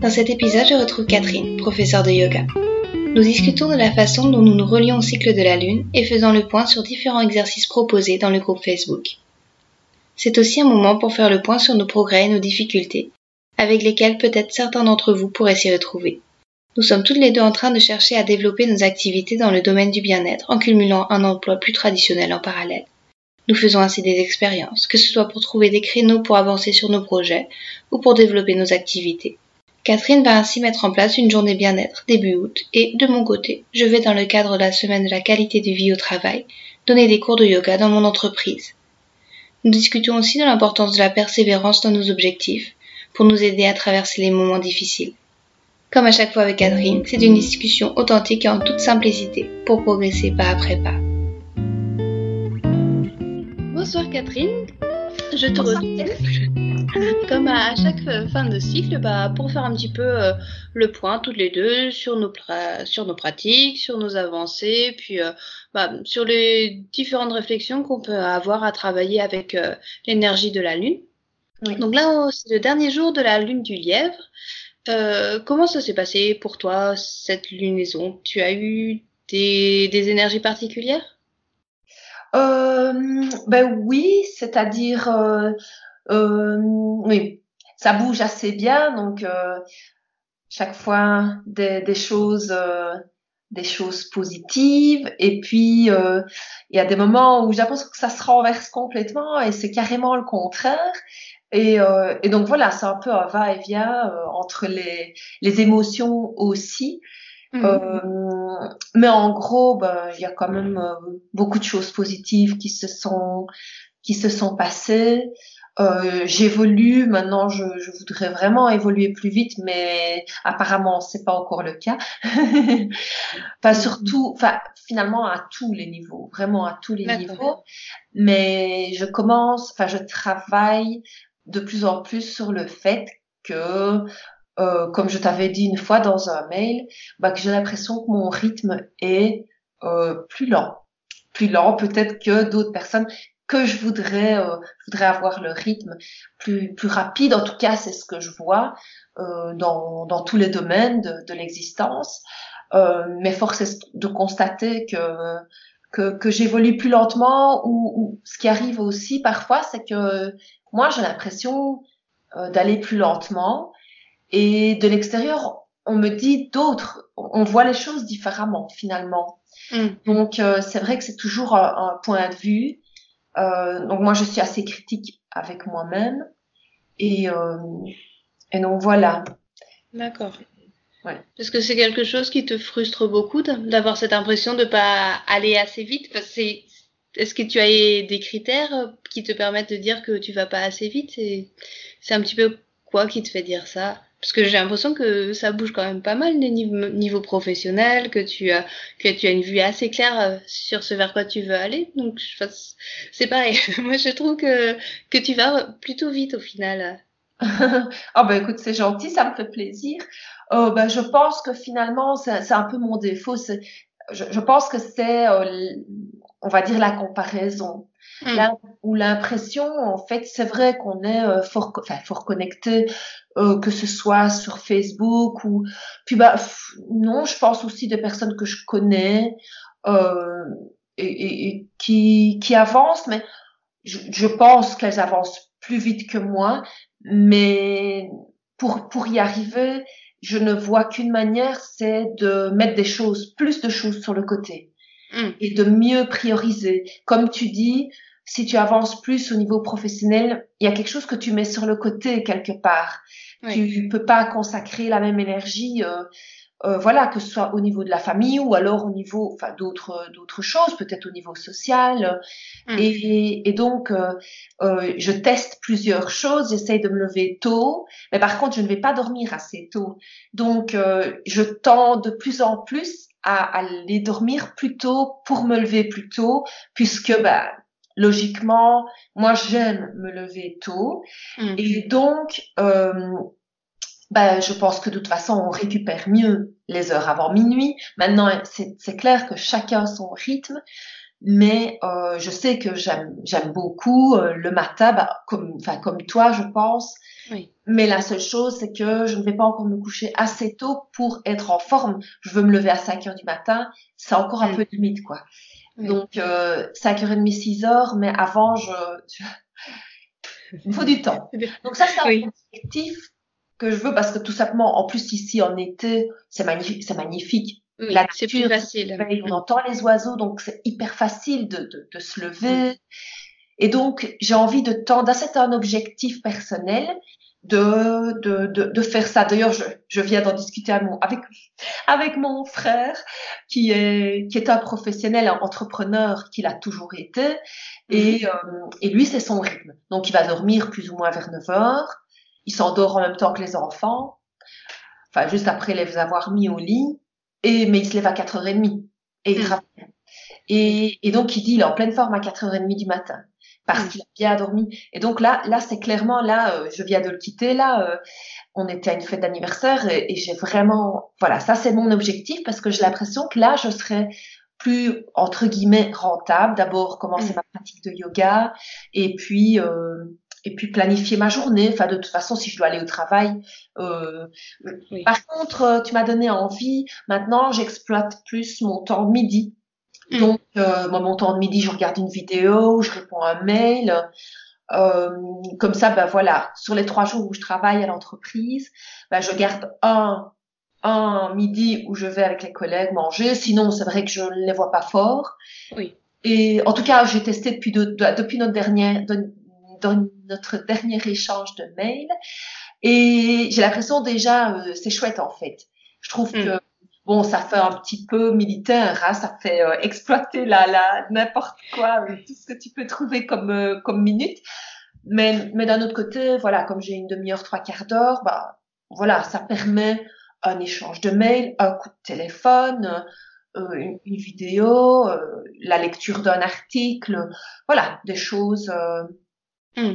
Dans cet épisode, je retrouve Catherine, professeure de yoga. Nous discutons de la façon dont nous nous relions au cycle de la Lune et faisons le point sur différents exercices proposés dans le groupe Facebook. C'est aussi un moment pour faire le point sur nos progrès et nos difficultés, avec lesquels peut-être certains d'entre vous pourraient s'y retrouver. Nous sommes toutes les deux en train de chercher à développer nos activités dans le domaine du bien-être en cumulant un emploi plus traditionnel en parallèle. Nous faisons ainsi des expériences, que ce soit pour trouver des créneaux pour avancer sur nos projets ou pour développer nos activités. Catherine va ainsi mettre en place une journée bien-être début août et, de mon côté, je vais dans le cadre de la semaine de la qualité de vie au travail, donner des cours de yoga dans mon entreprise. Nous discutons aussi de l'importance de la persévérance dans nos objectifs pour nous aider à traverser les moments difficiles. Comme à chaque fois avec Catherine, c'est une discussion authentique et en toute simplicité pour progresser pas après pas. Bonsoir Catherine, je te retrouve comme à chaque fin de cycle, bah, pour faire un petit peu euh, le point toutes les deux sur nos, sur nos pratiques, sur nos avancées, puis euh, bah, sur les différentes réflexions qu'on peut avoir à travailler avec euh, l'énergie de la Lune. Donc là, c'est le dernier jour de la Lune du Lièvre. comment ça s'est passé pour toi, cette lunaison? Tu as eu des, des énergies particulières? Ben oui, c'est-à-dire euh, oui, ça bouge assez bien, donc euh, chaque fois des, des choses euh, des choses positives et puis il y a des moments où j'ai l'impression que ça se renverse complètement et c'est carrément le contraire et, et donc voilà c'est un peu un va-et-vient entre les, les émotions aussi mmh. mais en gros ben, il y a quand même beaucoup de choses positives qui se sont qui se sont passées euh, j'évolue maintenant je, je, voudrais vraiment évoluer plus vite mais apparemment c'est pas encore le cas. Mm-hmm. surtout enfin finalement à tous les niveaux vraiment à tous les niveaux. Mais je commence enfin je travaille de plus en plus sur le fait que euh, comme je t'avais dit une fois dans un mail bah, que j'ai l'impression que mon rythme est euh, plus lent. Plus lent peut-être que d'autres personnes que je voudrais, euh, je voudrais avoir le rythme plus, plus rapide. En tout cas, c'est ce que je vois euh, dans, dans tous les domaines de, de l'existence. Euh, mais force est de constater que que, que j'évolue plus lentement ou, ou, ce qui arrive aussi parfois, c'est que moi j'ai l'impression euh, d'aller plus lentement et de l'extérieur on me dit d'autres, on voit les choses différemment finalement. Mmh. Donc euh, c'est vrai que c'est toujours un, un, point de vue euh, donc moi je suis assez critique avec moi-même et euh, et donc voilà. D'accord. Ouais. Parce que c'est quelque chose qui te frustre beaucoup d'avoir cette impression de pas aller assez vite. c'est est-ce que tu as des critères qui te permettent de dire que tu vas pas assez vite? C'est un petit peu quoi qui te fait dire ça? Parce que j'ai l'impression que ça bouge quand même pas mal des niveaux, niveau professionnel, que tu as que tu as une vue assez claire euh, sur ce vers quoi tu veux aller. Donc c'est pareil. Moi je trouve que que tu vas plutôt vite au final. ah ben écoute c'est gentil, ça me fait plaisir. Euh, ben je pense que finalement c'est un peu mon défaut. Je, je pense que c'est euh, on va dire la comparaison. Hmm. Là où l'impression, en fait, c'est vrai qu'on est euh, fort, enfin, fort connecté, euh, que ce soit sur Facebook ou puis bah non, je pense aussi des personnes que je connais euh, et, et, et, qui qui avancent, mais je, je pense qu'elles avancent plus vite que moi, mais pour pour y arriver, je ne vois qu'une manière, c'est de mettre des choses, plus de choses sur le côté. Hmm. et de mieux prioriser. Comme tu dis, si tu avances plus au niveau professionnel, il y a quelque chose que tu mets sur le côté quelque part. Tu peux pas consacrer la même énergie euh, euh, voilà, que ce soit au niveau de la famille ou alors au niveau, enfin, d'autres, d'autres choses, peut-être au niveau social. Mm. Et, et, donc, euh, euh, je teste plusieurs choses, j'essaye de me lever tôt, mais par contre, je ne vais pas dormir assez tôt. Donc, euh, je tends de plus en plus à, aller dormir plus tôt pour me lever plus tôt, puisque, bah, logiquement, moi, j'aime me lever tôt. Mm. Et donc, euh, ben, je pense que de toute façon, on récupère mieux les heures avant minuit. Maintenant, c'est clair que chacun son rythme, mais euh, je sais que j'aime beaucoup euh, le matin, bah, comme, comme toi, je pense. Oui. Mais la seule chose, c'est que je ne vais pas encore me coucher assez tôt pour être en forme. Je veux me lever à 5 heures du matin. C'est encore un mm. peu limite, quoi. Donc, euh, 5h30, 6 heures, mais avant, je... Il faut du temps. Donc ça, c'est un oui. objectif que je veux parce que tout simplement, en plus ici en été, c'est magnifique, c'est magnifique. la c'est plus facile. On entend les oiseaux, donc c'est hyper facile de, de, de se lever. Et donc, j'ai envie de tendre, c'est un objectif personnel, de, de, de, de faire ça. D'ailleurs, je, je viens d'en discuter avec, avec mon frère, qui est, qui est un professionnel, un entrepreneur, qu'il a toujours été. Et, mhm. euh, et lui, c'est son rythme. Donc, il va dormir plus ou moins vers 9 heures il s'endort en même temps que les enfants, enfin juste après les avoir mis au lit, et mais il se lève à 4h30 et il travaille. Et, et, donc il dit il est en pleine forme à 4h30 du matin parce hmm. qu'il a bien dormi. Et donc là, là c'est clairement là, euh, je viens de le quitter là. Euh, on était à une fête d'anniversaire et, et j'ai vraiment, voilà, ça c'est mon objectif parce que j'ai l'impression que là je serai plus entre guillemets rentable. D'abord commencer hmm. ma pratique de yoga et puis euh, et puis planifier ma journée. Enfin, de toute façon, si je dois aller au travail. Euh, Par contre, euh, tu m'as donné envie. Maintenant, j'exploite plus mon temps midi. Mm. Donc, euh, mon temps de midi, je regarde une vidéo, je réponds à un mail. Euh, comme ça, ben voilà, sur les trois jours où je travaille à l'entreprise, ben, je garde un un midi où je vais avec les collègues manger. Sinon, c'est vrai que je ne les vois pas fort. Oui. Et en tout cas, j'ai testé depuis, de, depuis notre dernière, de, dans notre dernier échange de mails. Et j'ai l'impression déjà, euh, c'est chouette en fait. Je trouve mm. que bon, ça fait un petit peu militaire, hein, ça fait euh, exploiter la, la n'importe quoi, euh, tout ce que tu peux trouver comme comme minute. Mais mais d'un autre côté, voilà, comme j'ai une demi-heure, trois quarts d'heure, bah voilà, ça permet un échange de mails, un coup de téléphone, une, une, vidéo, la lecture d'un article, voilà, des choses Hmm.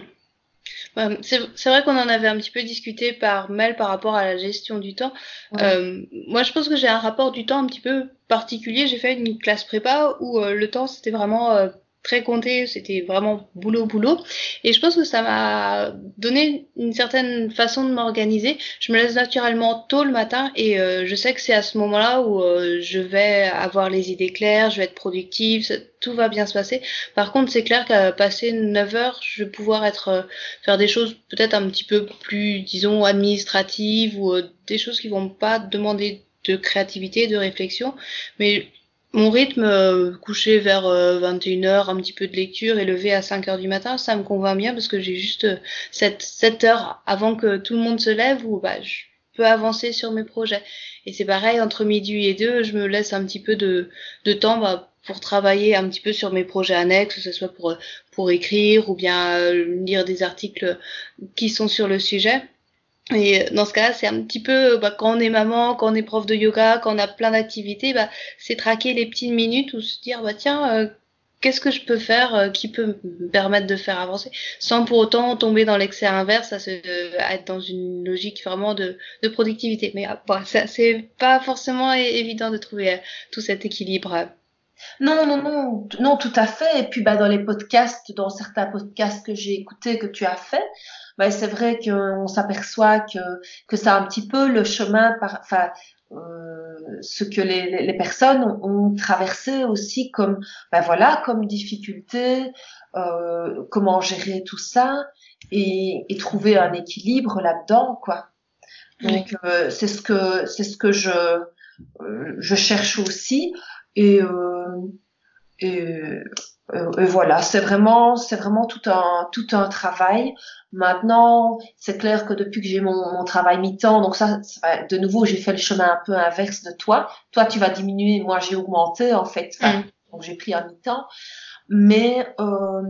C'est vrai qu'on en avait un petit peu discuté par mail par rapport à la gestion du temps. Euh, moi, je pense que j'ai un rapport du temps un petit peu particulier. J'ai fait une classe prépa où euh, le temps, c'était vraiment euh, très compté, c'était vraiment boulot boulot et je pense que ça m'a donné une certaine façon de m'organiser. Je me laisse naturellement tôt le matin et euh, je sais que c'est à ce moment-là où euh, je vais avoir les idées claires, je vais être productive, tout va bien se passer. Par contre, c'est clair qu'à passer 9 heures, je vais pouvoir être euh, faire des choses peut-être un petit peu plus disons administratives ou des choses qui vont pas demander de créativité, de réflexion, mais mon rythme, euh, coucher vers 21h, euh, un petit peu de lecture et lever à 5h du matin, ça me convainc bien parce que j'ai juste euh, cette 7 heures avant que tout le monde se lève où bah, je peux avancer sur mes projets. Et c'est pareil, entre midi et deux, je me laisse un petit peu de, de temps bah, pour travailler un petit peu sur mes projets annexes, que ce soit pour, pour écrire ou bien lire des articles qui sont sur le sujet. Et euh, dans ce cas-là, c'est un petit peu, bah, quand on est maman, quand on est prof de yoga, quand on a plein d'activités, bah, c'est traquer les petites minutes ou se dire, bah tiens, euh, qu'est-ce que je peux faire euh, qui peut me permettre de faire avancer, sans pour autant tomber dans l'excès inverse, à, se, à être dans une logique vraiment de, de productivité. Mais bah, c'est pas forcément évident de trouver tout cet équilibre. Non, non, non, non, tout à fait. Et puis, bah, dans les podcasts, dans certains podcasts que j'ai écoutés, que tu as fait, bah, c'est vrai qu'on s'aperçoit que, que c'est un petit peu le chemin par, enfin, euh, ce que les, les, personnes ont, traversé aussi comme, ben voilà, comme difficulté, euh, comment gérer tout ça et, et trouver un équilibre là-dedans, quoi. Donc euh, c'est ce que c'est ce que je euh, je cherche aussi et euh, et, voilà, c'est vraiment, c'est vraiment tout un, tout un travail. Maintenant, c'est clair que depuis que j'ai mon, mon travail mi-temps, donc ça, de nouveau, j'ai fait le chemin un peu inverse de toi. Toi, tu vas diminuer, moi, j'ai augmenté en fait. Mm. Donc j'ai pris un mi-temps, mais euh,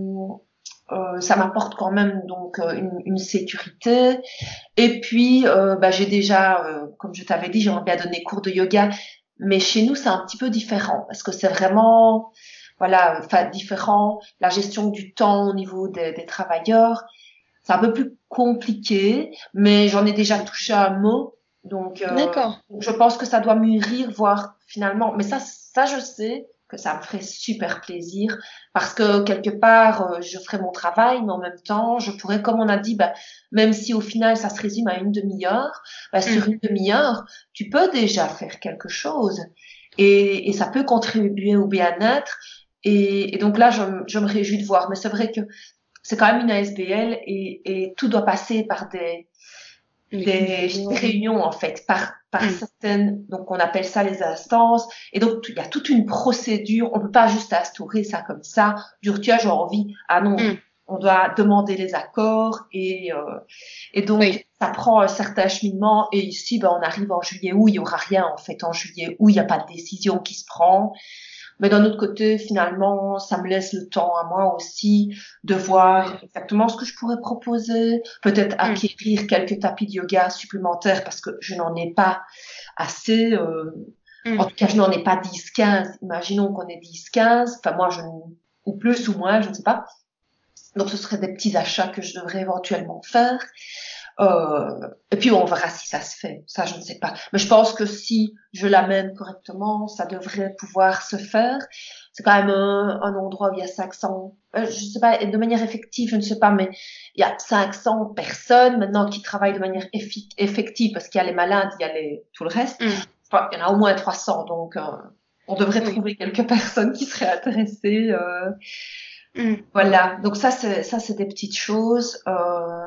euh, ça m'apporte quand même donc euh, une, une, sécurité. Et puis, euh, bah, j'ai déjà, euh, comme je t'avais dit, j'aimerais bien donner cours de yoga, mais chez nous c'est un petit peu différent parce que c'est vraiment, voilà, enfin différent. La gestion du temps au niveau des, des travailleurs, c'est un peu plus compliqué, mais j'en ai déjà touché un mot. Donc, D'accord. je pense que ça doit mûrir, voir finalement. Mais ça, ça je sais que ça me ferait super plaisir parce que quelque part euh, je ferais mon travail mais en même temps je pourrais comme on a dit bah, même si au final ça se résume à une demi-heure bah, sur mm. une demi-heure tu peux déjà faire quelque chose et, et ça peut contribuer au bien-être et, et, donc là je, je, me réjouis de voir mais c'est vrai que c'est quand même une ASBL et, et tout doit passer par des des réunions. en fait par par mm. certaines donc on appelle ça les instances. Et donc il y a toute une procédure. On peut pas juste instaurer ça comme ça. Du tu as j'ai envie ah non mm. on doit demander les accords et euh, et donc ça prend un certain cheminement. Et ici ben on arrive en juillet où il y aura rien en fait. En juillet où il n'y a pas de décision qui se prend mais d'un autre côté, finalement, ça me laisse le temps à moi aussi de voir exactement ce que je pourrais proposer, peut-être mm. acquérir quelques tapis de yoga supplémentaires parce que je n'en ai pas assez. Euh, mm. En tout cas, je n'en ai pas 10, 15. Imaginons qu'on ait 10, 15. Enfin, moi, je, ou plus ou moins, je ne sais pas. Donc, ce seraient des petits achats que je devrais éventuellement faire. Euh, et puis on verra si ça se fait. Ça, je ne sais pas. Mais je pense que si je l'amène correctement, ça devrait pouvoir se faire. C'est quand même un, un, endroit où il y a 500, euh, je sais pas, de manière effective, je ne sais pas, mais il y a 500 personnes maintenant qui travaillent de manière effective parce qu'il y a les malades, il y a les, tout le reste. Mm. Enfin, il y en a au moins 300, donc euh, on devrait trouver quelques personnes qui seraient intéressées. Euh, mm. Voilà. Donc ça, c'est ça, c'est des petites choses. Euh,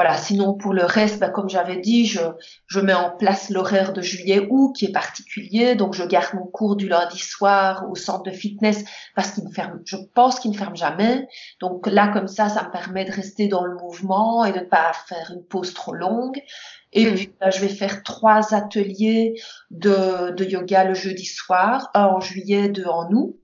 voilà, sinon pour le reste, bah, comme j'avais dit, je, je mets en place l'horaire de juillet-août qui est particulier, donc je garde mon cours du lundi soir au centre de fitness parce qu'il ne ferme, je pense qu'il ne ferme jamais. Donc là, comme ça, ça me permet de rester dans le mouvement et de ne pas faire une pause trop longue. Et mm. puis, bah, je vais faire trois ateliers de, de yoga le jeudi soir, un en juillet, deux en août.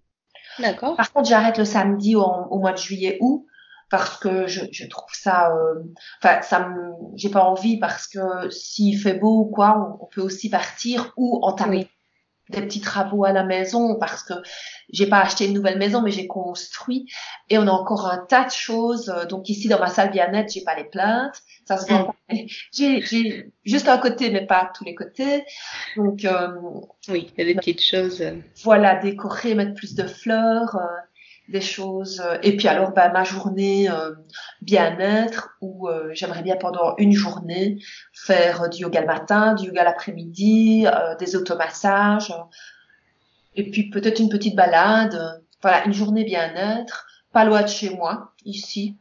D'accord. Par contre, j'arrête le samedi au, au mois de juillet-août parce que je, je trouve ça euh, enfin ça me j'ai pas envie parce que s'il fait beau ou quoi on, peut aussi partir ou entamer des petits travaux à la maison parce que j'ai pas acheté une nouvelle maison mais j'ai construit et on a encore un tas de choses. Donc ici dans ma salle bien-être j'ai pas les plaintes. Ça se voit mm. j'ai j'ai juste un côté mais pas tous les côtés. Donc euh, oui il y a des petites choses voilà décorer mettre plus de fleurs euh, des choses. Euh, et puis alors, bah, ma journée euh, bien-être, où euh, j'aimerais bien pendant une journée faire du yoga le matin, du yoga l'après-midi, des automassages, et puis peut-être une petite balade. Voilà, une journée bien-être, pas loin de chez moi, ici.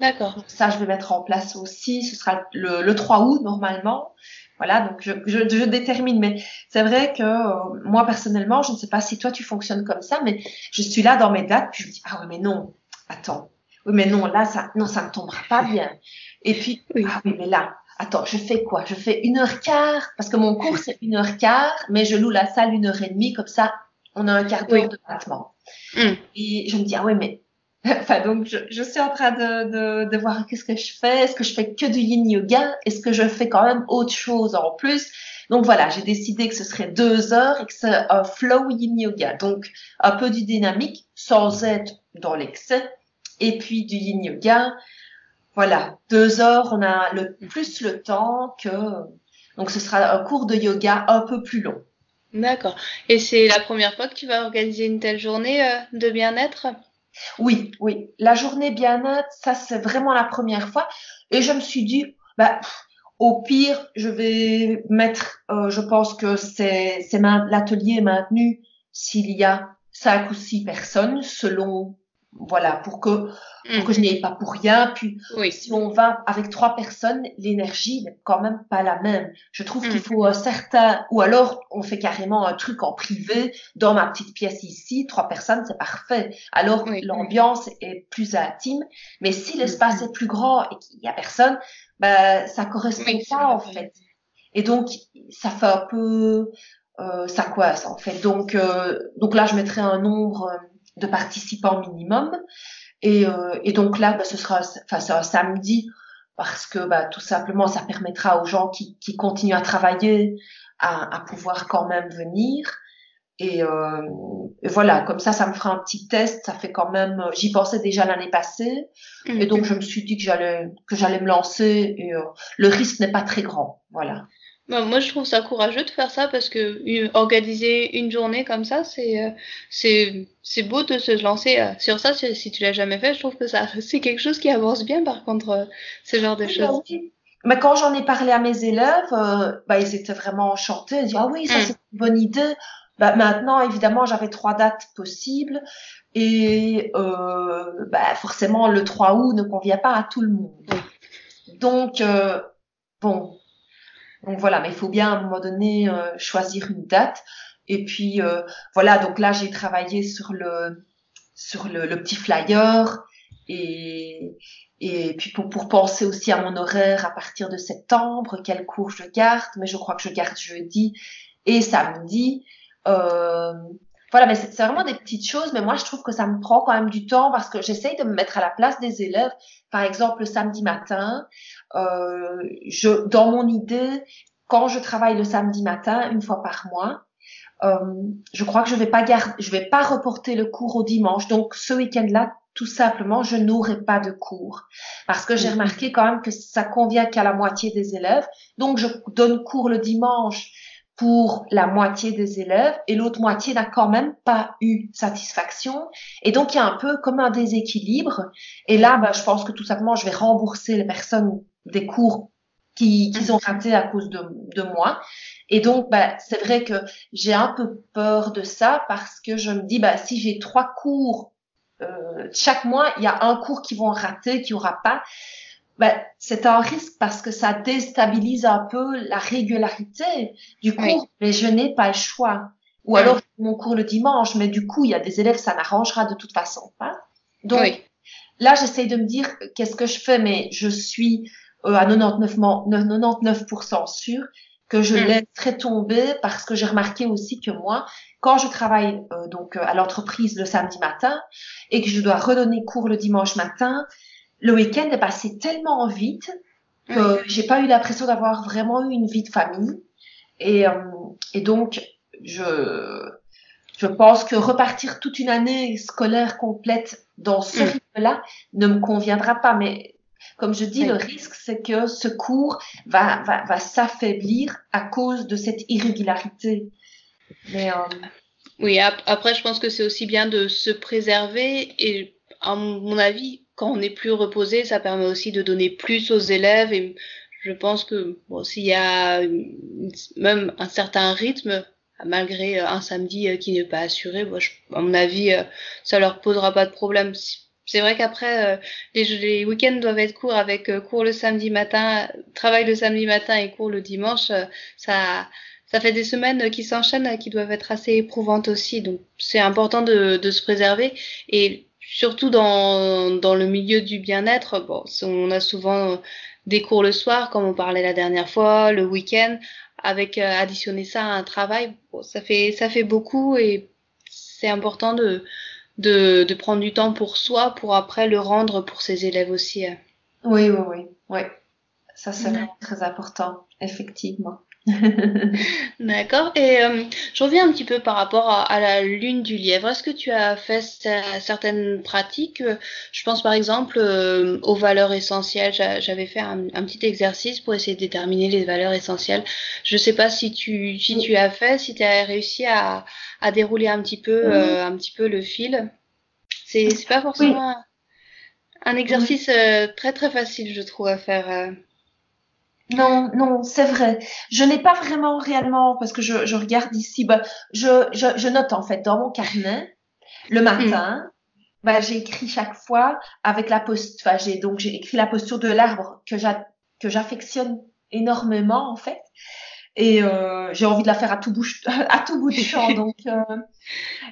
D'accord. Ça, je vais mettre en place aussi. Ce sera le, le 3 août normalement. Voilà, donc je, je, je détermine. Mais c'est vrai que euh, moi personnellement, je ne sais pas si toi tu fonctionnes comme ça, mais je suis là dans mes dates, puis je me dis ah oui mais non, attends, oui mais non là ça non ça ne tombera pas bien. Et puis ah oui mais là attends je fais quoi? Je fais une heure quart parce que mon cours c'est une heure quart, mais je loue la salle une heure et demie comme ça on a un quart d'heure de battement. Mm. Et je me dis ah oui mais Enfin, donc, je, suis en train de, de, de voir qu'est-ce que je fais. Est-ce que je fais que du yin yoga? Est-ce que je fais quand même autre chose en plus? Donc voilà, j'ai décidé que ce serait deux heures et que c'est un flow yin yoga. Donc, un peu du dynamique sans être dans l'excès. Et puis du yin yoga. Voilà, deux heures, on a le plus le temps que... Donc, ce sera un cours de yoga un peu plus long. D'accord. Et c'est la première fois que tu vas organiser une telle journée euh, de bien-être? Oui, oui. La journée bien-être, ça c'est vraiment la première fois. Et je me suis dit, bah, au pire, je vais mettre, euh, je pense que c'est, l'atelier maintenu s'il y a cinq ou six personnes selon voilà, pour que, pour que je n'y aille pas pour rien. Puis, si on va avec trois personnes, l'énergie n'est quand même pas la même. Je trouve qu'il mm. faut un certain, ou alors on fait carrément un truc en privé dans ma petite pièce ici, trois personnes, c'est parfait. Alors l'ambiance est plus intime. Mais si mm, l'espace est plus grand et qu'il y a personne, ben, ça correspond pas, en fait. Et donc, ça fait un peu, euh, ça coince, en fait. Donc, euh, donc là, je mettrai un nombre, de participants minimum. Et, euh, et donc là, bah, ce sera enfin, un samedi parce que bah, tout simplement, ça permettra aux gens qui, qui continuent à travailler à, à pouvoir quand même venir. Et, euh, et, voilà, comme ça, ça me fera un petit test. Ça fait quand même, j'y pensais déjà l'année passée, et donc je me suis dit que j'allais que j'allais me lancer. Et euh, le risque n'est pas très grand, voilà. Bah, moi, je trouve ça courageux de faire ça parce que organiser une journée comme ça, c'est euh, c'est c'est beau de se lancer euh, sur ça. Si, tu l'as jamais fait, je trouve que ça c'est quelque chose qui avance bien. Par contre, euh, ce genre de bah choses. Mais quand j'en ai parlé à mes élèves, bah, ils étaient vraiment enchantés. Ils disaient ah oui, ça mm. c'est une bonne idée. Bah, maintenant, évidemment, j'avais trois dates possibles et bah, forcément le 3 août ne convient pas à tout le monde. Donc bon, donc voilà, mais il faut bien à un moment donné euh, choisir une date. Et puis euh, voilà, donc là j'ai travaillé sur le sur le, petit flyer et et puis pour, pour penser aussi à mon horaire à partir de septembre, quel cours je garde, mais je crois que je garde jeudi et samedi. Euh, voilà, mais c'est vraiment des petites choses, mais moi je trouve que ça me prend quand même du temps parce que j'essaye de me mettre à la place des élèves. Par exemple, le samedi matin, euh, je, dans mon idée, quand je travaille le samedi matin, une fois par mois, euh, je crois que je vais pas garder, je vais pas reporter le cours au dimanche. Donc ce week-end-là, tout simplement, je n'aurai pas de cours parce que j'ai remarqué quand même que ça convient qu'à la moitié des élèves. Donc je donne cours le dimanche pour la moitié des élèves et l'autre moitié n'a quand même pas eu satisfaction. Et donc, il y a un peu comme un déséquilibre. Et là, bah, je pense que tout simplement, je vais rembourser les personnes des cours qui, qui sont ratés à cause de, de moi. Et donc, bah, c'est vrai que j'ai un peu peur de ça parce que je me dis, bah, si j'ai trois cours euh, chaque mois, il y a un cours qui vont rater, qui aura pas. Bah, c'est un risque parce que ça déstabilise un peu la régularité du cours, mais je n'ai pas le choix. Ou alors mon cours le dimanche, mais du coup, il y a des élèves, ça n'arrangera de toute façon pas. Donc là, j'essaye de me dire qu'est-ce que je fais, mais je suis euh, à 99%, 99 sûr que je mm. laisserai tomber parce que j'ai remarqué aussi que moi, quand je travaille euh, donc euh, à l'entreprise le samedi matin et que je dois redonner cours le dimanche matin, le week-end est passé tellement vite que j'ai pas eu l'impression d'avoir vraiment eu une vie de famille et, et donc je je pense que repartir toute une année scolaire complète dans ce mm. rythme-là ne me conviendra pas mais comme je dis, le risque, c'est que ce cours va, va, va s'affaiblir à cause de cette irrégularité. Mais, euh... Oui, après, je pense que c'est aussi bien de se préserver et, à mon avis, quand on est plus reposé, ça permet aussi de donner plus aux élèves et je pense que bon, s'il y a même un certain rythme, malgré un samedi euh, qui n'est pas assuré, bon, à mon avis, euh, ça leur posera pas de problème c'est vrai qu'après, euh, les, week-ends doivent être courts avec euh, cours le samedi matin, travail le samedi matin et cours le dimanche. Euh, ça, ça fait des semaines qui s'enchaînent, qui doivent être assez éprouvantes aussi. Donc, c'est important de, de se préserver et surtout dans, dans le milieu du bien-être. Bon, on a souvent des cours le soir, comme on parlait la dernière fois, le week-end, avec additionner ça à un travail, bon, ça fait ça fait beaucoup et c'est important de de, de prendre du temps pour soi pour après le rendre pour ses élèves aussi. Hein. Oui, oui, oui, oui. Ça, c'est très important, effectivement. D'accord. Et euh, je reviens un petit peu par rapport à, la lune du lièvre. Est-ce que tu as fait certaines pratiques? Je pense par exemple euh, aux valeurs essentielles. J'avais fait un, petit exercice pour essayer de déterminer les valeurs essentielles. Je ne sais pas si tu, si tu as fait, si tu as réussi à, à dérouler un petit peu, euh, un petit peu le fil. C'est pas forcément un, exercice très très facile, je trouve, à faire. Non, non, c'est vrai. Je n'ai pas vraiment réellement, parce que je, je regarde ici, bah, je, je, je, note en fait dans mon carnet le matin, bah, j'ai écrit chaque fois avec la posture. Enfin, j'ai donc j'ai écrit la posture de l'arbre que que j'affectionne énormément en fait. Et euh, j'ai envie de la faire à tout, bouche, à tout bout de champ. donc, euh,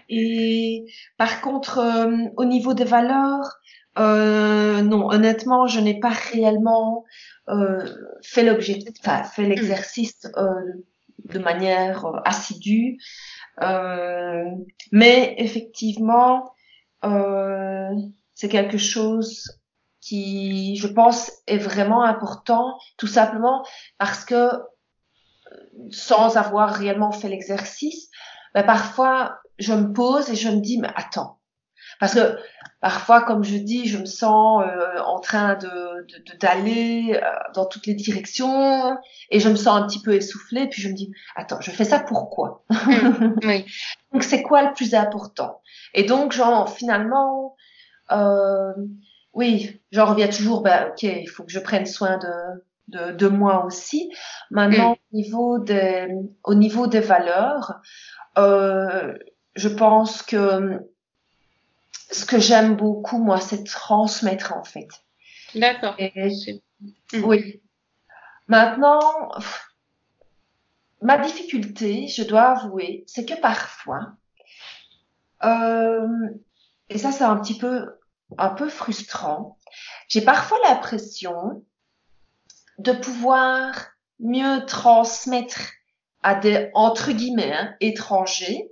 et par contre, euh, au niveau des valeurs, euh, non, honnêtement, je n'ai pas réellement fait l'objet, enfin fait l'exercice de manière assidue. mais effectivement, c'est quelque chose qui, je pense, est vraiment important, tout simplement parce que sans avoir réellement fait l'exercice, ben parfois je me pose et je me dis mais attends, parce que parfois comme je dis je me sens euh, en train de d'aller euh, dans toutes les directions et je me sens un petit peu essoufflée puis je me dis attends je fais ça pourquoi mmh, oui. donc c'est quoi le plus important? Et donc genre finalement euh, oui j'en reviens toujours ben ok il faut que je prenne soin de de, de moi aussi. Maintenant, mm. au niveau des, au niveau des valeurs, euh, je pense que ce que j'aime beaucoup, moi, c'est transmettre en fait. D'accord. Mm. Oui. Maintenant, ma difficulté, je dois avouer, c'est que parfois, euh, et ça c'est un petit peu, un peu frustrant, j'ai parfois l'impression de pouvoir mieux transmettre à des entre guillemets hein, étrangers.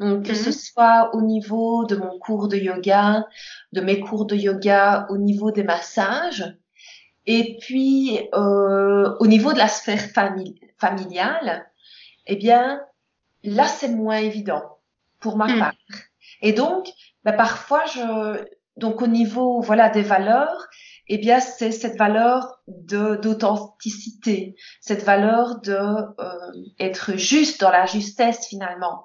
Donc que ce mhm. soit au niveau de mon cours de yoga, de mes cours de yoga, au niveau des massages, et puis euh, au niveau de la sphère familiale, eh bien là c'est moins évident pour ma mhm. part. Et donc bah, parfois je donc au niveau voilà des valeurs, eh bien, c'est cette valeur de d'authenticité, cette valeur de euh, être juste dans la justesse finalement.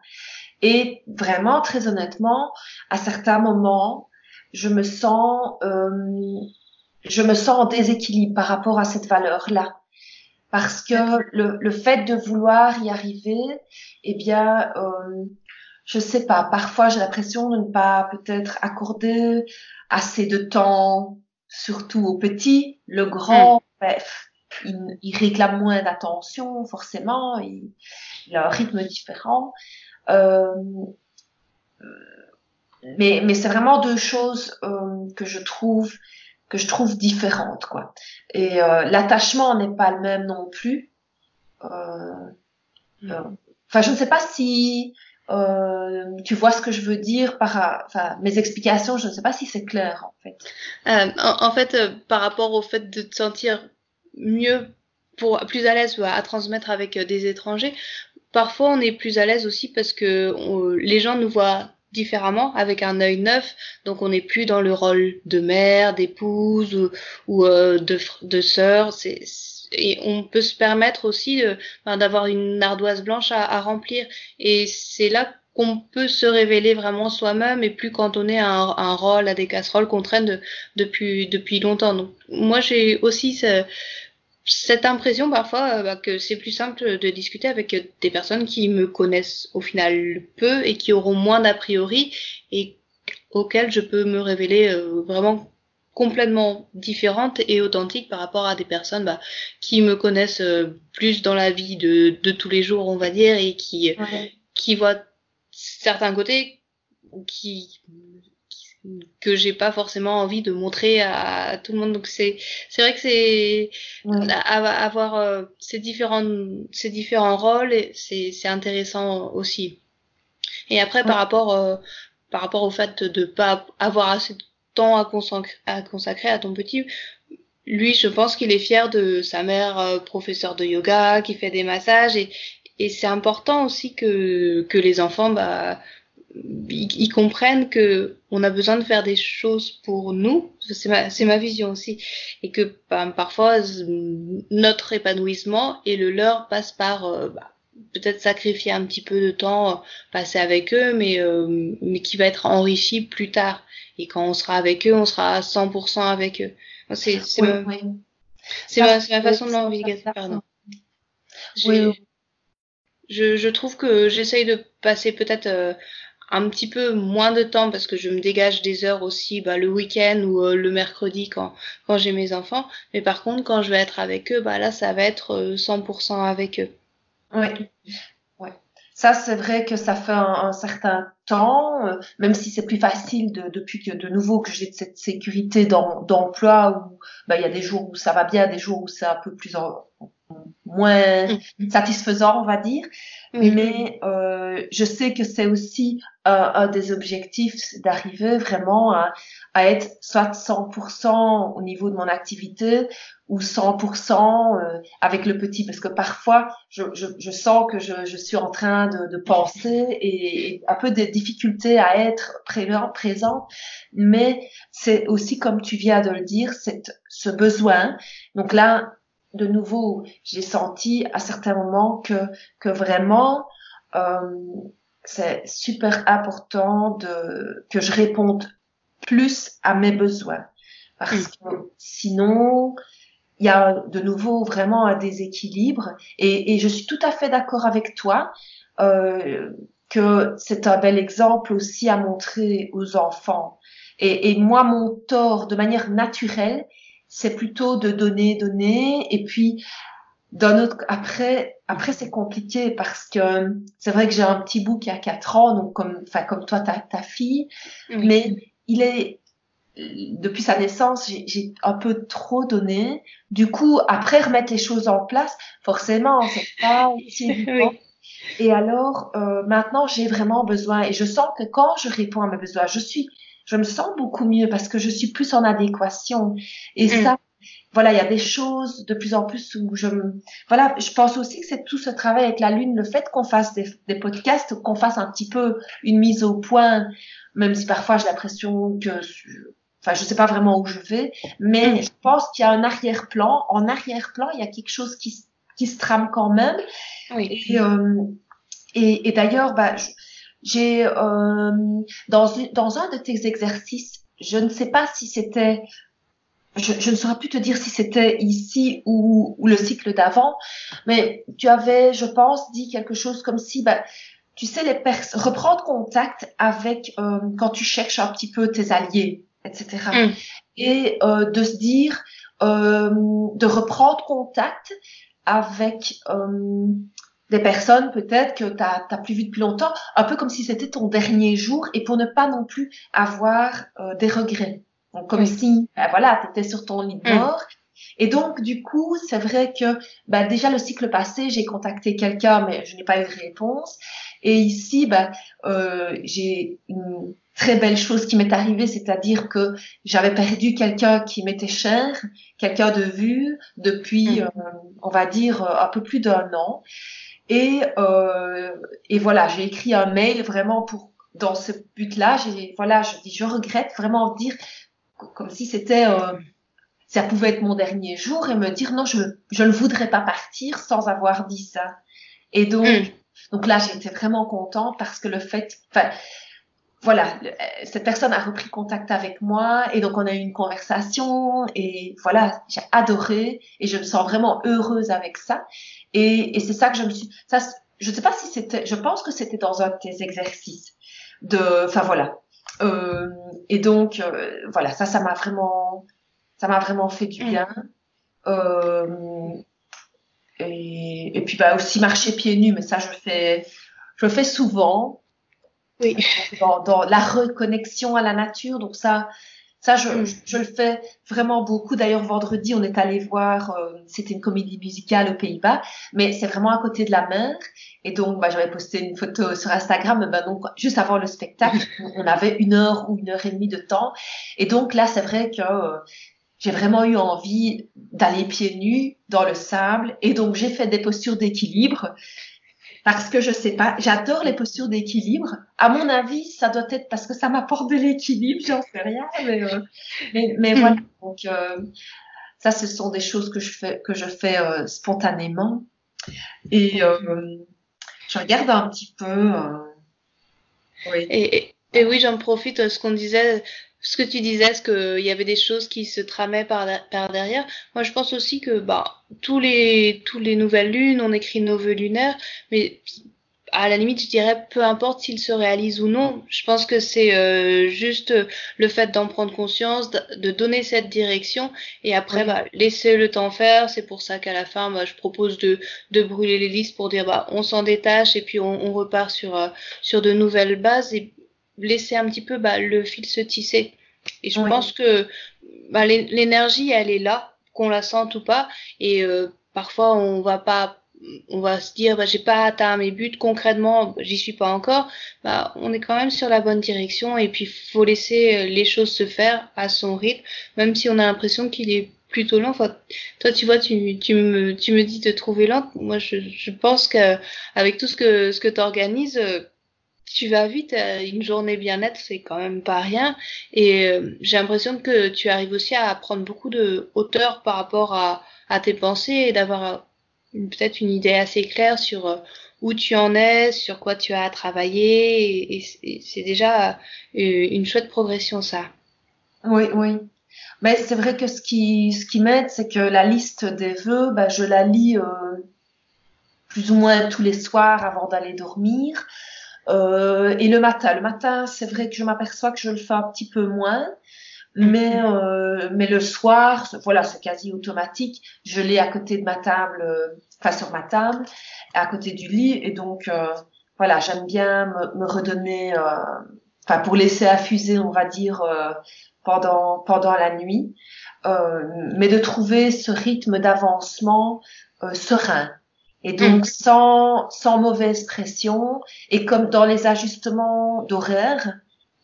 Et vraiment, très honnêtement, à certains moments, je me sens, euh, je me sens en déséquilibre par rapport à cette valeur-là, parce que le, le fait de vouloir y arriver, eh bien, euh, je sais pas. Parfois, j'ai l'impression de ne pas peut-être accorder assez de temps surtout aux petits. Le grand, bref, mm. il, réclame moins d'attention, forcément, il, a un rythme différent. Euh, mais mais c'est vraiment deux choses euh, que je trouve que je trouve différentes quoi. Et euh, l'attachement n'est pas le même non plus. Mm. enfin, je ne sais pas si euh, tu vois ce que je veux dire par enfin mes explications je ne sais pas si c'est clair en fait euh, en, fait euh, par rapport au fait de te sentir mieux pour plus à l'aise à transmettre avec des étrangers parfois on est plus à l'aise aussi parce que les gens nous voient différemment avec un œil neuf donc on n'est plus dans le rôle de mère d'épouse ou, ou de sœur et on peut se permettre aussi euh, d'avoir une ardoise blanche à, à remplir. Et c'est là qu'on peut se révéler vraiment soi-même et plus cantonner à un, un, rôle, à des casseroles qu'on traîne depuis, depuis longtemps. Donc, moi, j'ai aussi ce, cette impression parfois euh, bah, que c'est plus simple de discuter avec des personnes qui me connaissent au final peu et qui auront moins d'a priori et auxquelles je peux me révéler euh, vraiment complètement différente et authentique par rapport à des personnes bah, qui me connaissent euh, plus dans la vie de, de, tous les jours, on va dire, et qui, qui voient certains côtés qui, que j'ai pas forcément envie de montrer à, tout le monde. Donc c'est c'est vrai que c'est avoir euh, ces différents ces différents rôles c'est c'est intéressant aussi. Et après par rapport euh, par rapport au fait de pas avoir assez de temps à, consacrer, à consacrer à ton petit. Lui, je pense qu'il est fier de sa mère euh, professeure de yoga, qui fait des massages et, et c'est important aussi que, que les enfants, bah, ils, comprennent que on a besoin de faire des choses pour nous. C'est ma, c'est ma vision aussi. Et que bah, parfois, notre épanouissement et le leur passe par euh, bah, peut-être sacrifier un petit peu de temps euh, passé avec eux, mais, mais qui va être enrichi plus tard. Et quand on sera avec eux, on sera à 100% avec eux. C'est c'est ma, ma, façon de l'envisager. Pardon. Oui. Je, je trouve que j'essaye de passer peut-être euh, un petit peu moins de temps parce que je me dégage des heures aussi bah, le week-end ou euh, le mercredi quand, quand j'ai mes enfants. Mais par contre, quand je vais être avec eux, bah là, ça va être 100% euh, avec eux. Oui. Ouais. Ça, c'est vrai que ça fait un, certain temps, euh, même si c'est plus facile de, depuis que de nouveau que j'ai cette sécurité d'emploi où bah, il y a des jours où ça va bien, des jours où c'est un peu plus en, moins mm. satisfaisant, on va dire. Mais euh, je sais que c'est aussi un, des objectifs d'arriver vraiment à, à, être soit 100% au niveau de mon activité ou 100% euh, avec le petit. Parce que parfois, je, je, je sens que je, je, suis en train de, de penser et, un peu des difficultés à être présent, présent. Mais c'est aussi, comme tu viens de le dire, c'est ce besoin. Donc là, de nouveau, j'ai senti à certains moments que, que vraiment, euh, c'est super important de, que je réponde plus à mes besoins. Parce que sinon, il y a de nouveau vraiment un déséquilibre. Et, et je suis tout à fait d'accord avec toi euh, que c'est un bel exemple aussi à montrer aux enfants. Et, et moi, mon tort, de manière naturelle, c'est plutôt de donner, donner, et puis d'un autre, après, après c'est compliqué parce que c'est vrai que j'ai un petit bout qui a 4 ans, donc comme, enfin comme toi, ta, ta fille, mais il est depuis sa naissance, j'ai un peu trop donné. Du coup, après remettre les choses en place, forcément, c'est pas aussi évident. Et alors, euh, maintenant, j'ai vraiment besoin, et je sens que quand je réponds à mes besoins, je suis je me sens beaucoup mieux parce que je suis plus en adéquation. Et mm. ça, voilà, il y a des choses de plus en plus où je me, voilà, je pense aussi que c'est tout ce travail avec la lune, le fait qu'on fasse des, des podcasts, qu'on fasse un petit peu une mise au point, même si parfois j'ai l'impression que, enfin, je sais pas vraiment où je vais, mais mm. je pense qu'il y a un arrière-plan. En arrière-plan, il y a quelque chose qui, qui se trame quand même. Oui. Et, euh, et, et d'ailleurs, bah, je, j'ai euh, dans, dans un de tes exercices, je ne sais pas si c'était, je, je, ne saurais plus te dire si c'était ici ou, ou, le cycle d'avant, mais tu avais, je pense, dit quelque chose comme si, bah, tu sais, les reprendre contact avec euh, quand tu cherches un petit peu tes alliés, etc. Mm. Et euh, de se dire, euh, de reprendre contact avec euh, des personnes peut-être que tu n'as plus vu depuis longtemps, un peu comme si c'était ton dernier jour et pour ne pas non plus avoir euh, des regrets. Donc, comme si, ben voilà, tu étais sur ton lit de mm. mort. Et donc, du coup, c'est vrai que ben, déjà le cycle passé, j'ai contacté quelqu'un, mais je n'ai pas eu de réponse. Et ici, ben, euh, j'ai une très belle chose qui m'est arrivée, c'est-à-dire que j'avais perdu quelqu'un qui m'était cher, quelqu'un de vue, depuis, mm. euh, on va dire, un peu plus d'un an. Et, euh, et voilà, j'ai écrit un mail vraiment pour dans ce but-là. J'ai voilà, je dis je regrette vraiment dire comme si c'était euh, ça pouvait être mon dernier jour et me dire non, je je ne voudrais pas partir sans avoir dit ça. Et donc hmm. donc là, j'étais vraiment contente parce que le fait, enfin voilà, cette personne a repris contact avec moi et donc on a eu une conversation et voilà, j'ai adoré et je me sens vraiment heureuse avec ça. Et, et c'est ça que je me suis, ça, je sais pas si c'était, je pense que c'était dans un de tes exercices de, enfin voilà. Euh, et donc euh, voilà, ça, ça m'a vraiment, ça m'a vraiment fait du mm. bien. Euh, et, et puis bah aussi marcher pieds nus, mais ça je fais, je le fais souvent. Oui. Dans, dans, la reconnexion à la nature. Donc ça, ça je, mm. je, le fais vraiment beaucoup. D'ailleurs, vendredi, on est allé voir, euh, c'était une comédie musicale aux Pays-Bas, mais c'est vraiment à côté de la mer. Et donc, bah, j'avais posté une photo sur Instagram. Bah, donc, juste avant le spectacle, on avait une heure ou une heure et demie de temps. Et donc là, c'est vrai que euh, j'ai vraiment eu envie d'aller pieds nus dans le sable. Et donc, j'ai fait des postures d'équilibre parce que je sais pas, j'adore les postures d'équilibre. À mon avis, ça doit être parce que ça m'apporte de l'équilibre, j'en sais rien, mais, euh, mais, hmm. voilà. Donc euh, ça, ce sont des choses que je fais que je fais euh, spontanément. Et je regarde un petit peu. oui. Et, et, oui, j'en profite. Ce qu'on disait, ce que tu disais, est-ce qu'il y avait des choses qui se tramaient par, par derrière? Moi, je pense aussi que bah, tous les tous les nouvelles lunes, on écrit nos vœux lunaires, mais à la limite, je dirais, peu importe s'il se réalise ou non. Je pense que c'est euh, juste le fait d'en prendre conscience, de donner cette direction, et après, bah, laisser le temps faire. C'est pour ça qu'à la fin, bah, je propose de, de brûler les listes pour dire, bah, on s'en détache et puis on, on repart sur euh, sur de nouvelles bases et laisser un petit peu bah, le fil se tisser. Et je pense que bah, l'énergie, elle est là, qu'on la sente ou pas, et euh, parfois on va pas on va se dire bah, j'ai pas atteint mes buts concrètement j'y suis pas encore. Bah on est quand même sur la bonne direction. Et puis faut laisser euh, les choses se faire à son rythme. Même si on a l'impression qu'il est plutôt lent. Enfin, toi tu vois tu, tu me tu me dis de trouver lent. Moi je, je pense que avec tout ce que ce que tu organises euh, tu vas vite une journée bien-être c'est quand même pas rien et euh, j'ai l'impression que tu arrives aussi à prendre beaucoup de hauteur par rapport à, tes pensées et d'avoir peut-être une idée assez claire sur euh, où tu en es, sur quoi tu as à travailler, et, c'est déjà euh, une chouette progression, ça. Oui, oui. Mais c'est vrai que ce qui, m'aide, c'est que la liste des vœux, bah, je la lis euh, plus ou moins tous les soirs avant d'aller dormir. Euh, et le matin, le matin, c'est vrai que je m'aperçois que je le fais un petit peu moins. Mais, euh, mais le soir, voilà, c'est quasi automatique. Je l'ai à côté de ma table, euh, enfin sur ma table, à côté du lit. Et donc, euh, voilà, j'aime bien me, me redonner, euh, enfin pour laisser affuser, on va dire, pendant, pendant la nuit. mais de trouver ce rythme d'avancement serein. Et donc, mm. sans, sans mauvaise pression, et comme dans les ajustements d'horaire,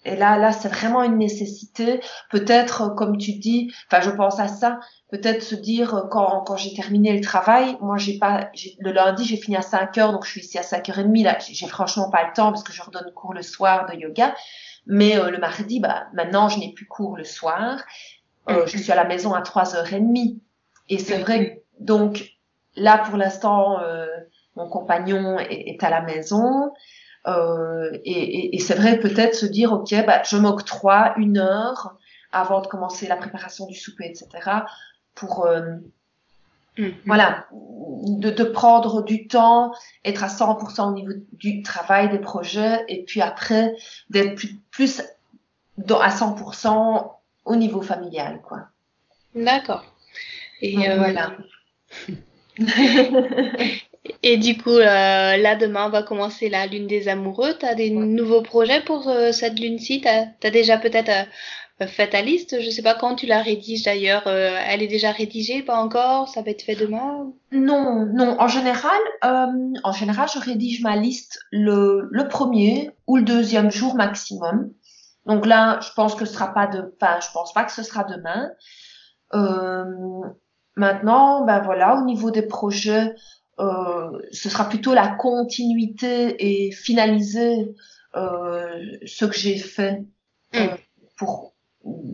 et là, là, c'est vraiment une nécessité. Peut-être, comme tu dis, enfin, je pense à ça. Peut-être se dire quand, quand j'ai terminé le travail, moi j'ai pas, le lundi j'ai fini à 5 heures, donc je suis ici à 5h30. Là, j'ai franchement pas le temps parce que je redonne cours le soir de yoga. Mais euh, le mardi, bah maintenant je n'ai plus cours le soir. Euh, je suis à la maison à 3h30. Et c'est vrai, donc là pour l'instant, euh, mon compagnon est, est, à la maison. Euh, et, et, c'est vrai peut-être se dire ok bah, je m'octroie une heure avant de commencer la préparation du souper etc pour euh, mm-hmm. voilà de, de, prendre du temps être à 100% au niveau du travail des projets et puis après d'être plus, plus dans, à 100% au niveau familial quoi d'accord et euh, voilà Et du coup, euh, là, demain, on va commencer la lune des amoureux. Tu as des nouveaux projets pour euh, cette lune-ci? Tu as, déjà peut-être euh, fait ta liste? Je sais pas quand tu la rédiges d'ailleurs. Elle est déjà rédigée, pas encore? Ça va être fait demain? Non, non. En général, en général, je rédige ma liste le, le premier ou le deuxième jour maximum. Donc là, je pense que ce sera pas de, enfin, je pense pas que ce sera demain. Maintenant, ben voilà, au niveau des projets, euh, ce sera plutôt la continuité et finaliser euh, ce que j'ai fait euh, mm. pour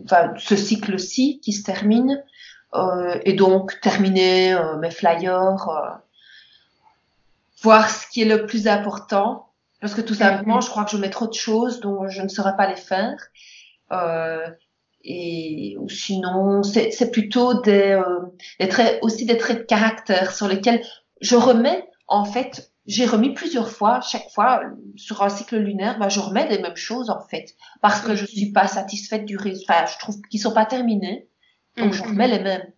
enfin, ce cycle-ci qui se termine euh, et donc terminer euh, mes flyers, voir ce qui est le plus important parce que tout simplement, mm-hmm. je crois que je mets trop de choses dont je ne saurais pas les faire. Et ou sinon, c'est plutôt des, des traits, aussi des traits de caractère sur lesquels je remets, en fait, j'ai remis plusieurs fois, chaque fois sur un cycle lunaire, bah, je remets les mêmes choses en fait, parce que je suis pas satisfaite du résultat. Je trouve qu'ils sont pas terminés, donc je remets les mêmes.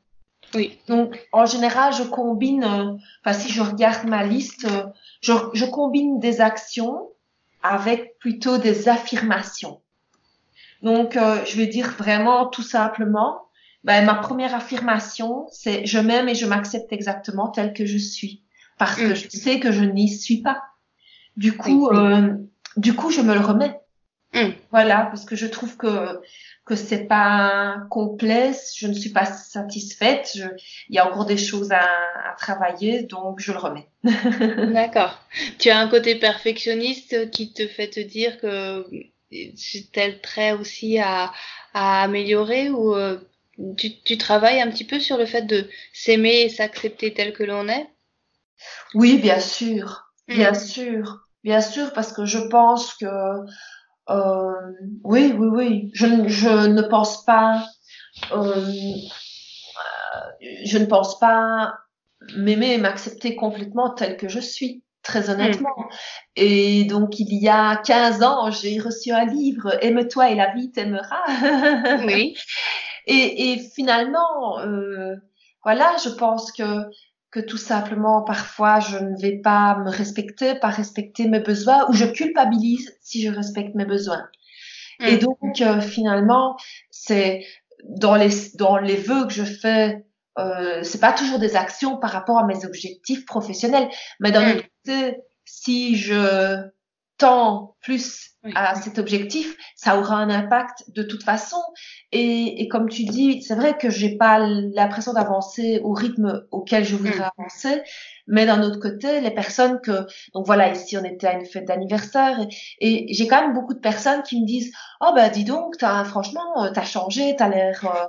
Oui. Donc en général, je combine. Euh, enfin, si je regarde ma liste, euh, je, je combine des actions avec plutôt des affirmations. Donc, euh, je vais dire vraiment tout simplement, ben, ma première affirmation, c'est je m'aime et je m'accepte exactement tel que je suis. Parce que mm. je sais que je n'y suis pas. Du coup, euh, du coup, je me le remets. Mm. Voilà, parce que je trouve que que c'est pas complet, je ne suis pas satisfaite, je, il y a encore des choses à, à travailler, donc je le remets. D'accord. Tu as un côté perfectionniste qui te fait te dire que tel trait aussi à, à améliorer ou euh, tu, tu travailles un petit peu sur le fait de s'aimer et s'accepter tel que l'on est? Oui, bien sûr, bien mm. sûr, bien sûr, parce que je pense que euh, oui, oui, oui, je, je ne pense pas, euh, je ne pense pas m'aimer et m'accepter complètement tel que je suis. Très honnêtement. Et donc, il y a 15 ans, j'ai reçu un livre, Aime-toi et la vie t'aimera. oui. Et, et finalement, euh, voilà, je pense que que tout simplement parfois je ne vais pas me respecter, pas respecter mes besoins, ou je culpabilise si je respecte mes besoins. Et mm. donc euh, finalement, c'est dans les dans les vœux que je fais, euh, c'est pas toujours des actions par rapport à mes objectifs professionnels, mais d'un mm. autre côté, si je tends plus à cet objectif, ça aura un impact de toute façon. Et, et comme tu dis, c'est vrai que j'ai pas l'impression d'avancer au rythme auquel je voudrais mm. avancer, mais d'un autre côté, les personnes que, donc voilà, ici on était à une fête d'anniversaire et, j'ai quand même beaucoup de personnes qui me disent, oh ben dis donc, as, franchement, t'as changé, t'as l'air, euh,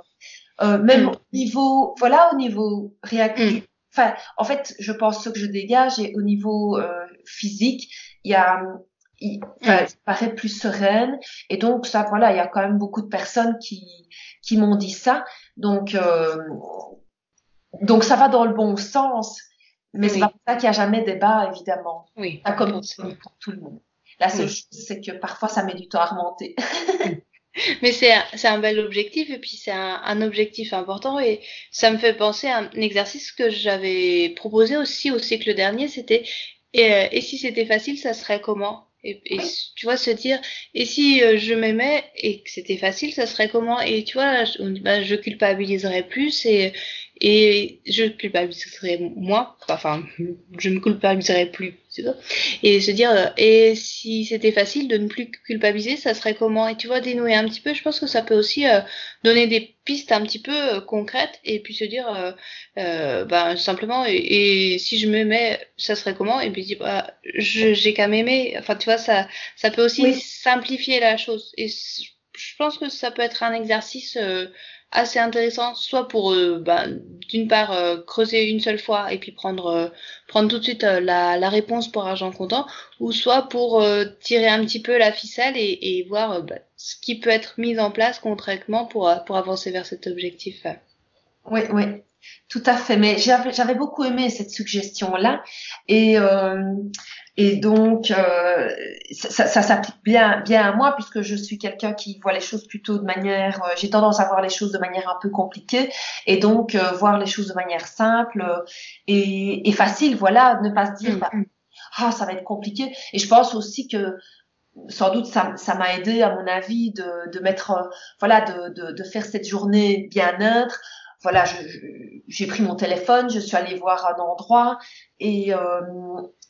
euh, même mm. au niveau, voilà, au niveau réactif. Mm. Enfin, en fait, je pense ce que je dégage et au niveau euh, physique, il y a il, mm. paraît plus sereine. Et donc, ça, voilà, il y a quand même beaucoup de personnes qui, qui m'ont dit ça. Donc, euh, donc, ça va dans le bon sens. Mais c'est pas pour ça qu'il n'y a jamais débat, évidemment. Oui. Pas comme pour tout le monde. La seule chose, c'est que parfois, ça met du temps à remonter. Mais c'est un, un bel objectif et puis c'est un, un, objectif important et ça me fait penser à un exercice que j'avais proposé aussi au cycle dernier, c'était et, euh, et si c'était facile, ça serait comment? Et, tu vois, se dire, et si euh, je m'aimais et que c'était facile, ça serait comment? Et tu vois, je, bah, je culpabiliserais plus et, et je culpabiliserais moins, enfin, je me culpabiliserais plus, et se dire, euh, et si c'était facile de ne plus culpabiliser, ça serait comment? Et tu vois, dénouer un petit peu, je pense que ça peut aussi euh, donner des pistes un petit peu euh, concrètes, et puis se dire, ben, simplement, et, si je m'aimais, ça serait comment? Et puis dire, bah, j'ai qu'à m'aimer, enfin, tu vois, ça, ça peut aussi simplifier la chose, et je pense que ça peut être un exercice assez intéressant, soit pour euh, ben, d'une part euh, creuser une seule fois et puis prendre euh, prendre tout de suite la, la, réponse pour argent comptant, ou soit pour tirer un petit peu la ficelle et, voir ben, ce qui peut être mis en place concrètement pour pour avancer vers cet objectif. Oui, oui, tout à fait. Mais j'avais beaucoup aimé cette suggestion là et et donc, euh, ça, ça s'applique bien, bien à moi puisque je suis quelqu'un qui voit les choses plutôt de manière. Euh, j'ai tendance à voir les choses de manière un peu compliquée et donc euh, voir les choses de manière simple et, et, facile. Voilà, ne pas se dire, bah, ah, ça va être compliqué. Et je pense aussi que sans doute ça, ça m'a aidé à mon avis de, de mettre, voilà, de, de, de faire cette journée bien-être voilà, j'ai pris mon téléphone, je suis allée voir un endroit et euh,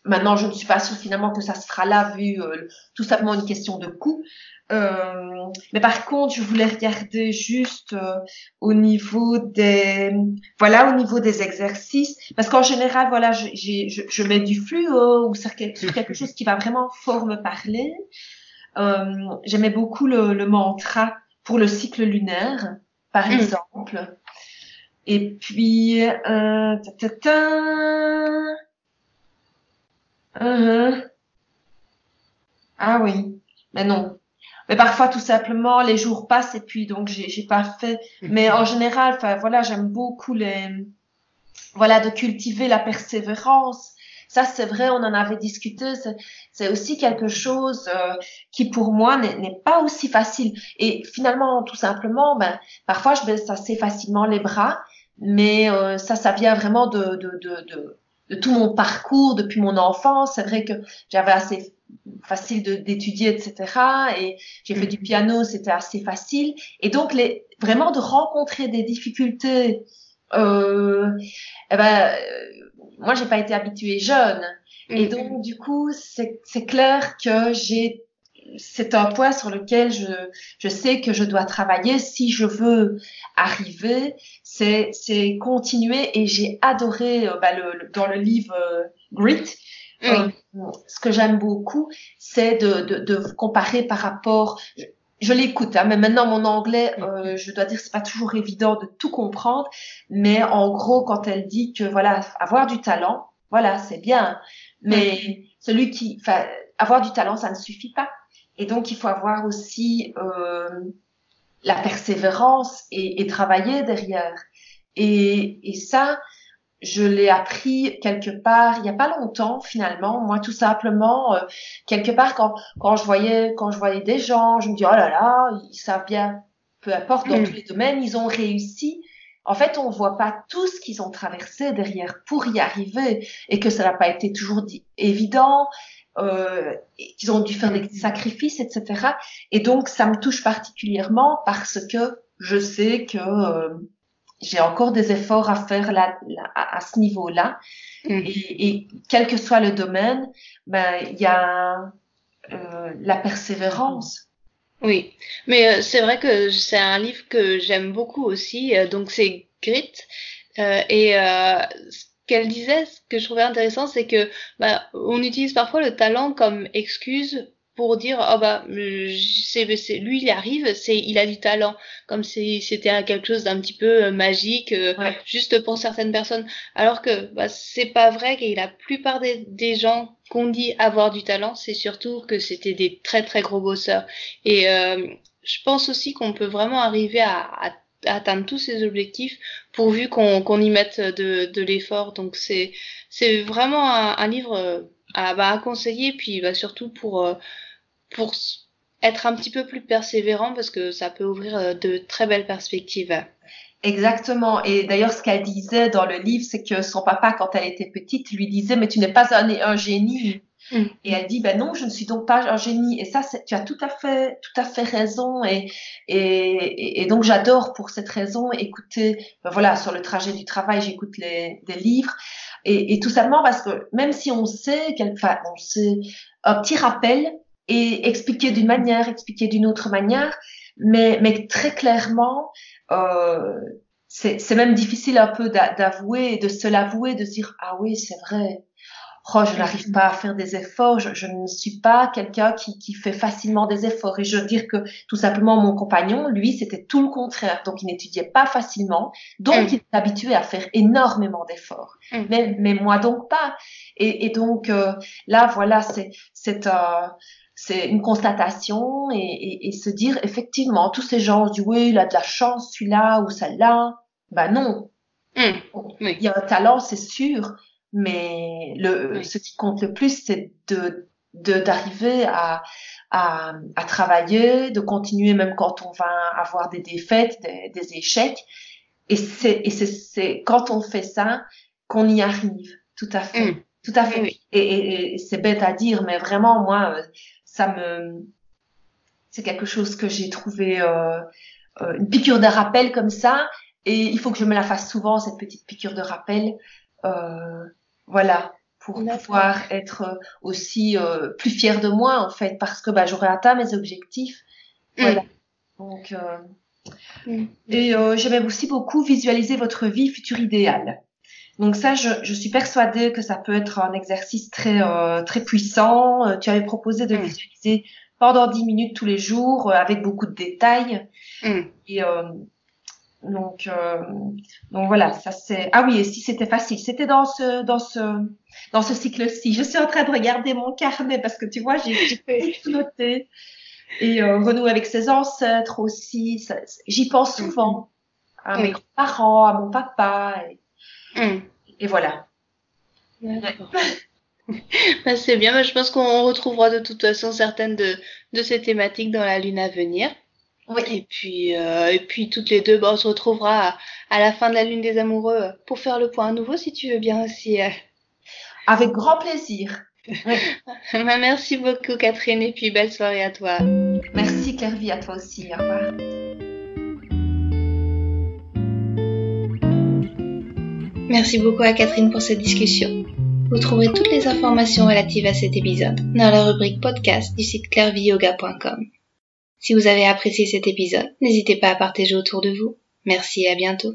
Maintenant, je ne suis pas sûre finalement que ça sera là vu euh, tout simplement une question de coût. Euh, mais par contre, je voulais regarder juste au niveau des voilà au niveau des exercices parce qu'en général voilà je, je, je, mets du fluo ou sur quelque, quelque chose qui va vraiment fort me parler. J'aimais beaucoup le, le, mantra pour le cycle lunaire par mm. exemple. Et puis euh, ta, ta, ta, Uh-huh. Ah oui, mais non. Mais parfois, tout simplement, les jours passent et puis donc j'ai, pas fait. Mais en général, enfin voilà, j'aime beaucoup les, voilà, de cultiver la persévérance. Ça, c'est vrai, on en avait discuté. C'est, aussi quelque chose euh, qui, pour moi, n'est, n'est pas aussi facile. Et finalement, tout simplement, ben, parfois, je baisse assez facilement les bras, mais euh, ça, ça vient vraiment de, de, de, de de tout mon parcours depuis mon enfance. C'est vrai que j'avais assez facile d'étudier, etc. Et j'ai fait du piano, c'était assez facile. Et donc, les, vraiment de rencontrer des difficultés, euh, eh ben, moi, j'ai pas été habituée jeune. Et donc, du coup, c'est clair que j'ai c'est un point sur lequel je, je sais que je dois travailler. Si je veux arriver c'est c'est continuer et j'ai adoré euh, bah, le, dans le livre euh, Grit euh, ce que j'aime beaucoup c'est de, de, de, comparer par rapport je, l'écoute hein, mais maintenant mon anglais je dois dire c'est pas toujours évident de tout comprendre mais en gros quand elle dit que voilà avoir du talent voilà c'est bien mais celui qui enfin avoir du talent ça ne suffit pas et donc il faut avoir aussi euh, la persévérance et, et travailler derrière. Et, et ça, je l'ai appris quelque part il n'y a pas longtemps finalement moi tout simplement euh, quelque part quand quand je voyais quand je voyais des gens je me dis oh là là ils savent bien peu importe dans mm. tous les domaines ils ont réussi en fait on voit pas tout ce qu'ils ont traversé derrière pour y arriver et que ça n'a pas été toujours dit, évident euh, qu'ils ont dû faire des sacrifices etc et donc ça me touche particulièrement parce que je sais que euh, j'ai encore des efforts à faire là, à, ce niveau-là. Mm. Et, quel que soit le domaine, ben il y a euh, la persévérance. Oui, mais euh, c'est vrai que c'est un livre que j'aime beaucoup aussi. Donc c'est Grit et qu'elle disait, ce que je trouvais intéressant, c'est que bah, on utilise parfois le talent comme excuse pour dire oh bah c'est, c'est lui il arrive c'est il a du talent. Comme si c'était quelque chose d'un petit peu euh, magique euh, juste pour certaines personnes. Alors que bah, c'est pas vrai que la plupart des, des gens qu'on dit avoir du talent c'est surtout que c'était des très très gros bosseurs. Et euh, je pense aussi qu'on peut vraiment arriver à, à, atteindre tous ces objectifs pourvu qu'on, y mette de, l'effort donc c'est vraiment un, livre à, bah, à conseiller puis bah, surtout pour pour être un petit peu plus persévérant parce que ça peut ouvrir euh, de très belles perspectives. Exactement. Et d'ailleurs, ce qu'elle disait dans le livre, c'est que son papa, quand elle était petite, lui disait, mais tu n'es pas un, un génie. Mm. Et elle dit, ben non, je ne suis donc pas un génie. Et ça, tu as tout à fait, tout à fait raison. Et, et, et donc, j'adore pour cette raison écouter, ben voilà, sur le trajet du travail, j'écoute les, des livres. Et, et, tout simplement parce que même si on sait, enfin, on sait, un petit rappel, et expliquer d'une manière, expliquer d'une autre manière, mais, mais très clairement, euh, c'est même difficile un peu d'avouer, de se l'avouer, de dire ah oui c'est vrai, oh je n'arrive pas à faire des efforts, je, je ne suis pas quelqu'un qui, qui fait facilement des efforts. Et je veux dire que tout simplement mon compagnon, lui c'était tout le contraire, donc il n'étudiait pas facilement, donc mm. il est habitué à faire énormément d'efforts, mm. mais, mais moi donc pas. Et, et donc euh, là voilà c'est c'est euh, c'est une constatation et, et, et, se dire effectivement tous ces gens disent oui il a de la chance celui-là ou celle-là. Ben non. Mmh, il y a un talent c'est sûr mais le ce qui compte le plus c'est de d'arriver à, à, à travailler de continuer même quand on va avoir des défaites des, des échecs. Et c'est et c'est quand on fait ça qu'on y arrive. Tout à fait. Mmh. tout à fait. Et, et c'est bête à dire mais vraiment moi ça me, c'est quelque chose que j'ai trouvé euh, euh, une piqûre de rappel comme ça, et il faut que je me la fasse souvent cette petite piqûre de rappel, voilà, pour pouvoir être aussi euh, plus fière de moi en fait, parce que bah, j'aurais atteint mes objectifs, mm. Donc euh, mm. et euh, j'aimais aussi beaucoup visualiser votre vie future idéale. Donc ça, je, je, suis persuadée que ça peut être un exercice très euh, très puissant. Euh, tu avais proposé de mm. visualiser pendant 10 minutes tous les jours euh, avec beaucoup de détails. Et donc donc voilà, ça c'est ah oui, et si c'était facile, c'était dans ce dans ce dans ce cycle-ci. Je suis en train de regarder mon carnet parce que tu vois, j'ai tout noté. Et renouer avec ses ancêtres aussi, j'y pense mm. souvent. À mes parents, à mon papa. Et, Mm. Et voilà. Bah, c'est bien, je pense qu'on retrouvera de toute façon certaines de, de ces thématiques dans la lune à venir. Oui. Et puis, euh, et puis toutes les deux, bah, on se retrouvera à, la fin de la lune des amoureux pour faire le point à nouveau si tu veux bien aussi. Euh. Avec grand plaisir. Bah, merci beaucoup Catherine et puis belle soirée à toi. Merci Clairvy, à toi aussi. Au revoir. Merci beaucoup à Catherine pour cette discussion. Vous trouverez toutes les informations relatives à cet épisode dans la rubrique podcast du site clairviyoga.com. Si vous avez apprécié cet épisode, n'hésitez pas à partager autour de vous. Merci et à bientôt.